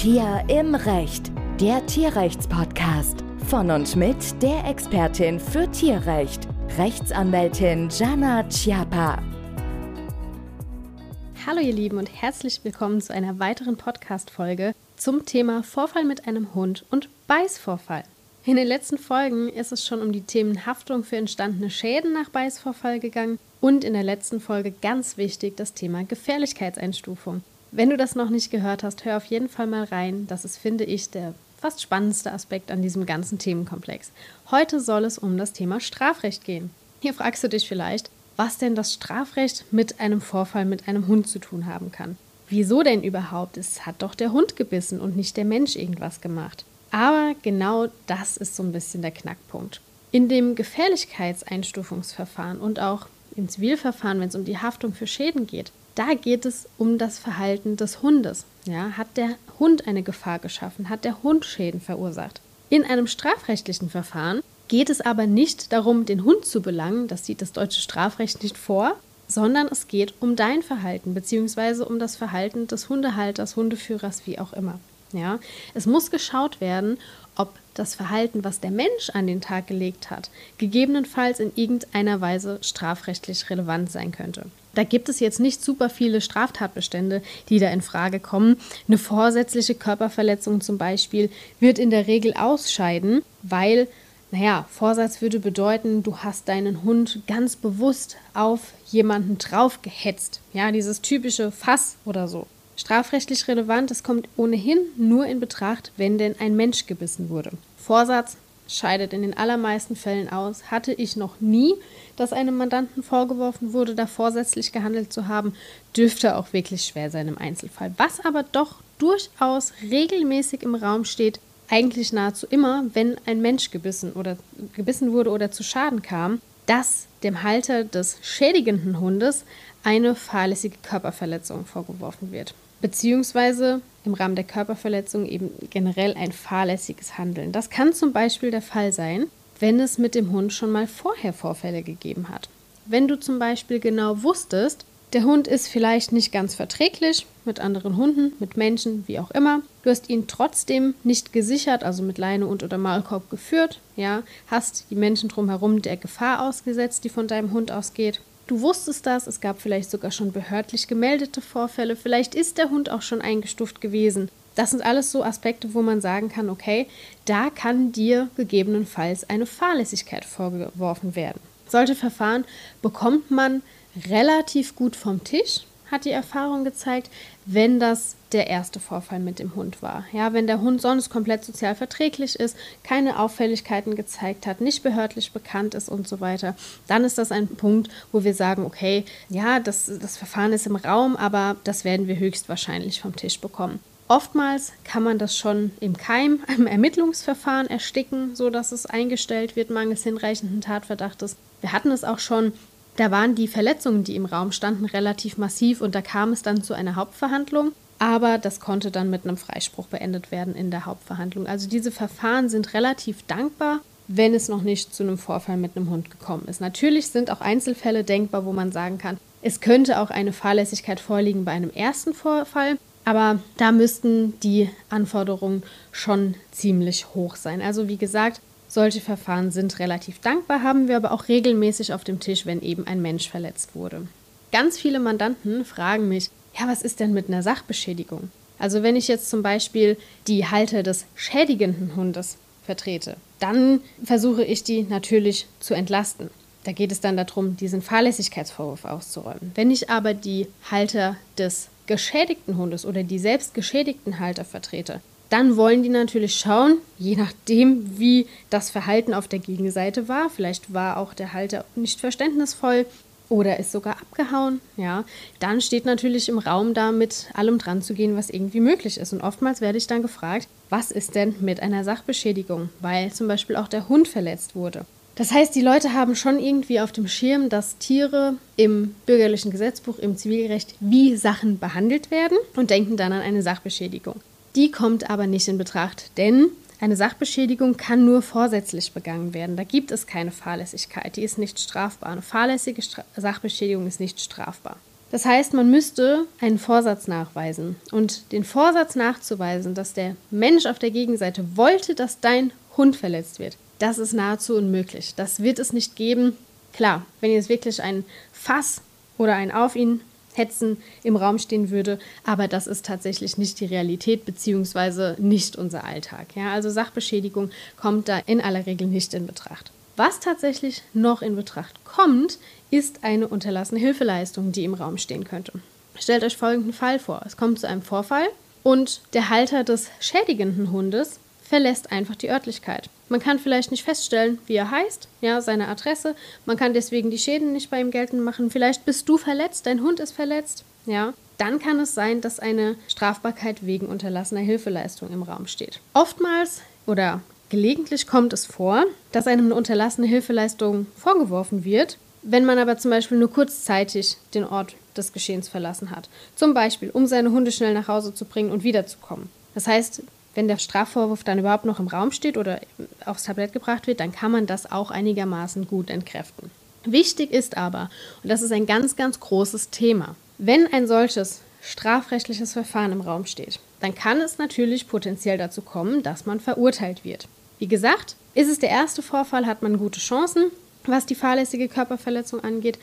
Tier im Recht, der Tierrechtspodcast. Von und mit der Expertin für Tierrecht, Rechtsanwältin Jana Chiappa. Hallo ihr Lieben und herzlich willkommen zu einer weiteren Podcast-Folge zum Thema Vorfall mit einem Hund und Beißvorfall. In den letzten Folgen ist es schon um die Themen Haftung für entstandene Schäden nach Beißvorfall gegangen und in der letzten Folge ganz wichtig das Thema Gefährlichkeitseinstufung. Wenn du das noch nicht gehört hast, hör auf jeden Fall mal rein. Das ist, finde ich, der fast spannendste Aspekt an diesem ganzen Themenkomplex. Heute soll es um das Thema Strafrecht gehen. Hier fragst du dich vielleicht, was denn das Strafrecht mit einem Vorfall mit einem Hund zu tun haben kann. Wieso denn überhaupt? Es hat doch der Hund gebissen und nicht der Mensch irgendwas gemacht. Aber genau das ist so ein bisschen der Knackpunkt. In dem Gefährlichkeitseinstufungsverfahren und auch im Zivilverfahren, wenn es um die Haftung für Schäden geht, da geht es um das Verhalten des Hundes. Ja, hat der Hund eine Gefahr geschaffen? Hat der Hund Schäden verursacht? In einem strafrechtlichen Verfahren geht es aber nicht darum, den Hund zu belangen, das sieht das deutsche Strafrecht nicht vor, sondern es geht um dein Verhalten bzw. um das Verhalten des Hundehalters, Hundeführers, wie auch immer. Ja, es muss geschaut werden, ob das Verhalten, was der Mensch an den Tag gelegt hat, gegebenenfalls in irgendeiner Weise strafrechtlich relevant sein könnte. Da gibt es jetzt nicht super viele Straftatbestände, die da in Frage kommen. Eine vorsätzliche Körperverletzung zum Beispiel wird in der Regel ausscheiden, weil, naja, Vorsatz würde bedeuten, du hast deinen Hund ganz bewusst auf jemanden draufgehetzt. Ja, dieses typische Fass oder so. Strafrechtlich relevant, es kommt ohnehin nur in Betracht, wenn denn ein Mensch gebissen wurde. Vorsatz scheidet in den allermeisten Fällen aus. Hatte ich noch nie, dass einem Mandanten vorgeworfen wurde, da vorsätzlich gehandelt zu haben, dürfte auch wirklich schwer sein im Einzelfall. Was aber doch durchaus regelmäßig im Raum steht, eigentlich nahezu immer, wenn ein Mensch gebissen oder gebissen wurde oder zu Schaden kam, dass dem Halter des schädigenden Hundes eine fahrlässige Körperverletzung vorgeworfen wird beziehungsweise im Rahmen der Körperverletzung eben generell ein fahrlässiges Handeln. Das kann zum Beispiel der Fall sein, wenn es mit dem Hund schon mal vorher Vorfälle gegeben hat. Wenn du zum Beispiel genau wusstest, der Hund ist vielleicht nicht ganz verträglich mit anderen Hunden, mit Menschen, wie auch immer. Du hast ihn trotzdem nicht gesichert, also mit Leine und oder Maulkorb geführt, ja, hast die Menschen drumherum der Gefahr ausgesetzt, die von deinem Hund ausgeht. Du wusstest das, es gab vielleicht sogar schon behördlich gemeldete Vorfälle, vielleicht ist der Hund auch schon eingestuft gewesen. Das sind alles so Aspekte, wo man sagen kann, okay, da kann dir gegebenenfalls eine Fahrlässigkeit vorgeworfen werden. Solche Verfahren bekommt man relativ gut vom Tisch, hat die Erfahrung gezeigt, wenn das der erste Vorfall mit dem Hund war. Ja, wenn der Hund sonst komplett sozial verträglich ist, keine Auffälligkeiten gezeigt hat, nicht behördlich bekannt ist und so weiter, dann ist das ein Punkt, wo wir sagen, okay, ja, das, das Verfahren ist im Raum, aber das werden wir höchstwahrscheinlich vom Tisch bekommen. Oftmals kann man das schon im Keim, im Ermittlungsverfahren ersticken, sodass es eingestellt wird, mangels hinreichenden Tatverdachtes. Wir hatten es auch schon da waren die Verletzungen, die im Raum standen, relativ massiv und da kam es dann zu einer Hauptverhandlung. Aber das konnte dann mit einem Freispruch beendet werden in der Hauptverhandlung. Also diese Verfahren sind relativ dankbar, wenn es noch nicht zu einem Vorfall mit einem Hund gekommen ist. Natürlich sind auch Einzelfälle denkbar, wo man sagen kann, es könnte auch eine Fahrlässigkeit vorliegen bei einem ersten Vorfall, aber da müssten die Anforderungen schon ziemlich hoch sein. Also wie gesagt, solche Verfahren sind relativ dankbar, haben wir aber auch regelmäßig auf dem Tisch, wenn eben ein Mensch verletzt wurde. Ganz viele Mandanten fragen mich, ja, was ist denn mit einer Sachbeschädigung? Also wenn ich jetzt zum Beispiel die Halter des schädigenden Hundes vertrete, dann versuche ich die natürlich zu entlasten. Da geht es dann darum, diesen Fahrlässigkeitsvorwurf auszuräumen. Wenn ich aber die Halter des geschädigten Hundes oder die selbst geschädigten Halter vertrete, dann wollen die natürlich schauen, je nachdem, wie das Verhalten auf der Gegenseite war. Vielleicht war auch der Halter nicht verständnisvoll oder ist sogar abgehauen. Ja, dann steht natürlich im Raum da mit allem dran zu gehen, was irgendwie möglich ist. Und oftmals werde ich dann gefragt, was ist denn mit einer Sachbeschädigung, weil zum Beispiel auch der Hund verletzt wurde. Das heißt, die Leute haben schon irgendwie auf dem Schirm, dass Tiere im bürgerlichen Gesetzbuch, im Zivilrecht wie Sachen behandelt werden und denken dann an eine Sachbeschädigung. Die kommt aber nicht in Betracht, denn eine Sachbeschädigung kann nur vorsätzlich begangen werden. Da gibt es keine Fahrlässigkeit, die ist nicht strafbar. Eine fahrlässige Stra Sachbeschädigung ist nicht strafbar. Das heißt, man müsste einen Vorsatz nachweisen. Und den Vorsatz nachzuweisen, dass der Mensch auf der Gegenseite wollte, dass dein Hund verletzt wird, das ist nahezu unmöglich. Das wird es nicht geben. Klar, wenn jetzt wirklich ein Fass oder ein Auf ihn hetzen im Raum stehen würde, aber das ist tatsächlich nicht die Realität beziehungsweise nicht unser Alltag. Ja, also Sachbeschädigung kommt da in aller Regel nicht in Betracht. Was tatsächlich noch in Betracht kommt, ist eine unterlassene Hilfeleistung, die im Raum stehen könnte. Stellt euch folgenden Fall vor. Es kommt zu einem Vorfall und der Halter des schädigenden Hundes verlässt einfach die Örtlichkeit. Man kann vielleicht nicht feststellen, wie er heißt, ja, seine Adresse. Man kann deswegen die Schäden nicht bei ihm geltend machen. Vielleicht bist du verletzt, dein Hund ist verletzt, ja. Dann kann es sein, dass eine Strafbarkeit wegen unterlassener Hilfeleistung im Raum steht. Oftmals oder Gelegentlich kommt es vor, dass einem eine unterlassene Hilfeleistung vorgeworfen wird, wenn man aber zum Beispiel nur kurzzeitig den Ort des Geschehens verlassen hat. Zum Beispiel, um seine Hunde schnell nach Hause zu bringen und wiederzukommen. Das heißt, wenn der Strafvorwurf dann überhaupt noch im Raum steht oder aufs Tablett gebracht wird, dann kann man das auch einigermaßen gut entkräften. Wichtig ist aber, und das ist ein ganz, ganz großes Thema, wenn ein solches strafrechtliches Verfahren im Raum steht, dann kann es natürlich potenziell dazu kommen, dass man verurteilt wird. Wie gesagt, ist es der erste Vorfall, hat man gute Chancen, was die fahrlässige Körperverletzung angeht,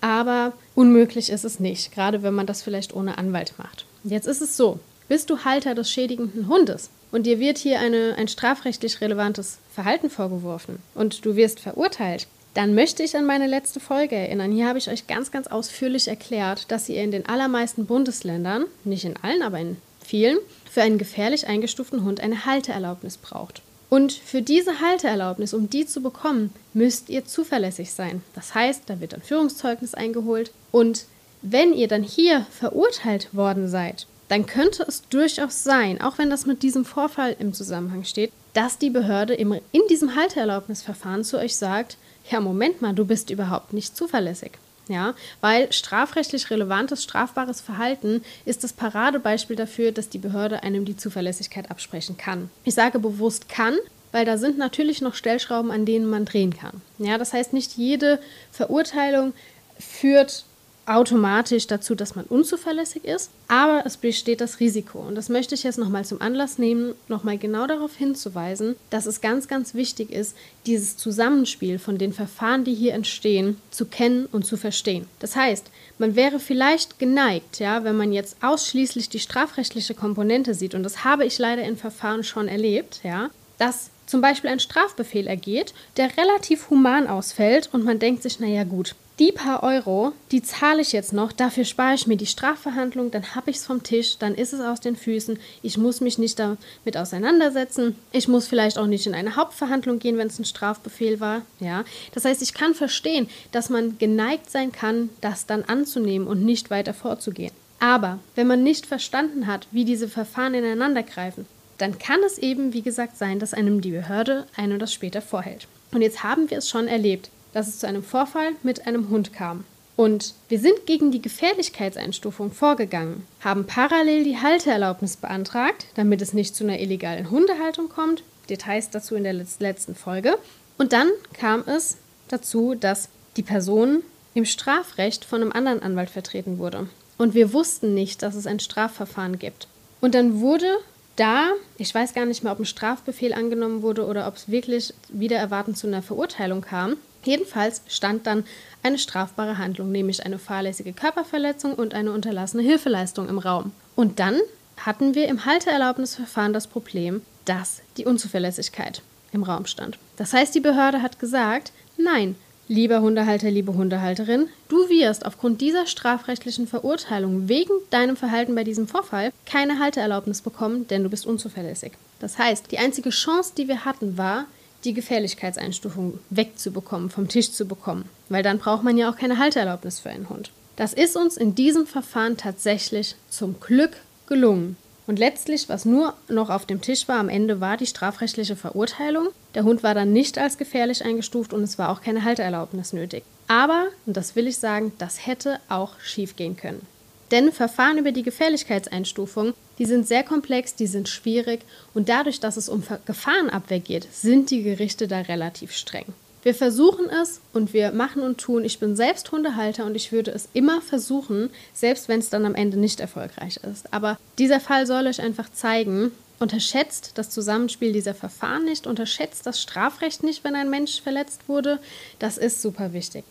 aber unmöglich ist es nicht, gerade wenn man das vielleicht ohne Anwalt macht. Jetzt ist es so, bist du Halter des schädigenden Hundes und dir wird hier eine, ein strafrechtlich relevantes Verhalten vorgeworfen und du wirst verurteilt, dann möchte ich an meine letzte Folge erinnern. Hier habe ich euch ganz, ganz ausführlich erklärt, dass ihr in den allermeisten Bundesländern, nicht in allen, aber in vielen, für einen gefährlich eingestuften Hund eine Halteerlaubnis braucht. Und für diese Halteerlaubnis, um die zu bekommen, müsst ihr zuverlässig sein. Das heißt, da wird ein Führungszeugnis eingeholt. Und wenn ihr dann hier verurteilt worden seid, dann könnte es durchaus sein, auch wenn das mit diesem Vorfall im Zusammenhang steht, dass die Behörde in diesem Halteerlaubnisverfahren zu euch sagt, ja, Moment mal, du bist überhaupt nicht zuverlässig. Ja, weil strafrechtlich relevantes strafbares Verhalten ist das Paradebeispiel dafür, dass die Behörde einem die Zuverlässigkeit absprechen kann. Ich sage bewusst kann, weil da sind natürlich noch Stellschrauben, an denen man drehen kann. Ja, das heißt, nicht jede Verurteilung führt automatisch dazu, dass man unzuverlässig ist, aber es besteht das Risiko. Und das möchte ich jetzt nochmal zum Anlass nehmen, nochmal genau darauf hinzuweisen, dass es ganz, ganz wichtig ist, dieses Zusammenspiel von den Verfahren, die hier entstehen, zu kennen und zu verstehen. Das heißt, man wäre vielleicht geneigt, ja, wenn man jetzt ausschließlich die strafrechtliche Komponente sieht, und das habe ich leider in Verfahren schon erlebt, ja, dass zum Beispiel ein Strafbefehl ergeht, der relativ human ausfällt und man denkt sich, naja gut, die paar Euro, die zahle ich jetzt noch, dafür spare ich mir die Strafverhandlung, dann habe ich es vom Tisch, dann ist es aus den Füßen, ich muss mich nicht damit auseinandersetzen, ich muss vielleicht auch nicht in eine Hauptverhandlung gehen, wenn es ein Strafbefehl war, ja. Das heißt, ich kann verstehen, dass man geneigt sein kann, das dann anzunehmen und nicht weiter vorzugehen. Aber wenn man nicht verstanden hat, wie diese Verfahren ineinander greifen, dann kann es eben, wie gesagt, sein, dass einem die Behörde einem das später vorhält. Und jetzt haben wir es schon erlebt dass es zu einem Vorfall mit einem Hund kam. Und wir sind gegen die Gefährlichkeitseinstufung vorgegangen, haben parallel die Halteerlaubnis beantragt, damit es nicht zu einer illegalen Hundehaltung kommt. Details dazu in der letzten Folge. Und dann kam es dazu, dass die Person im Strafrecht von einem anderen Anwalt vertreten wurde. Und wir wussten nicht, dass es ein Strafverfahren gibt. Und dann wurde da, ich weiß gar nicht mehr, ob ein Strafbefehl angenommen wurde oder ob es wirklich wieder erwartend zu einer Verurteilung kam, Jedenfalls stand dann eine strafbare Handlung, nämlich eine fahrlässige Körperverletzung und eine unterlassene Hilfeleistung im Raum. Und dann hatten wir im Halteerlaubnisverfahren das Problem, dass die Unzuverlässigkeit im Raum stand. Das heißt, die Behörde hat gesagt, nein, lieber Hundehalter, liebe Hundehalterin, du wirst aufgrund dieser strafrechtlichen Verurteilung wegen deinem Verhalten bei diesem Vorfall keine Halteerlaubnis bekommen, denn du bist unzuverlässig. Das heißt, die einzige Chance, die wir hatten, war, die Gefährlichkeitseinstufung wegzubekommen, vom Tisch zu bekommen, weil dann braucht man ja auch keine Halteerlaubnis für einen Hund. Das ist uns in diesem Verfahren tatsächlich zum Glück gelungen. Und letztlich, was nur noch auf dem Tisch war, am Ende war die strafrechtliche Verurteilung. Der Hund war dann nicht als gefährlich eingestuft und es war auch keine Halteerlaubnis nötig. Aber, und das will ich sagen, das hätte auch schief gehen können. Denn Verfahren über die Gefährlichkeitseinstufung, die sind sehr komplex, die sind schwierig und dadurch, dass es um Gefahrenabwehr geht, sind die Gerichte da relativ streng. Wir versuchen es und wir machen und tun. Ich bin selbst Hundehalter und ich würde es immer versuchen, selbst wenn es dann am Ende nicht erfolgreich ist. Aber dieser Fall soll euch einfach zeigen, unterschätzt das Zusammenspiel dieser Verfahren nicht, unterschätzt das Strafrecht nicht, wenn ein Mensch verletzt wurde. Das ist super wichtig.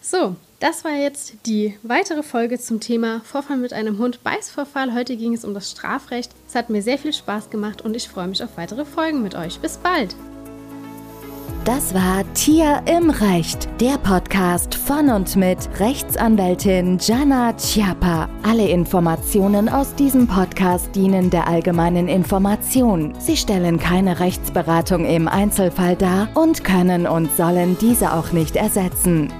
So, das war jetzt die weitere Folge zum Thema Vorfall mit einem Hund, Beißvorfall. Heute ging es um das Strafrecht. Es hat mir sehr viel Spaß gemacht und ich freue mich auf weitere Folgen mit euch. Bis bald! Das war Tier im Recht, der Podcast von und mit Rechtsanwältin Jana Chiappa. Alle Informationen aus diesem Podcast dienen der allgemeinen Information. Sie stellen keine Rechtsberatung im Einzelfall dar und können und sollen diese auch nicht ersetzen.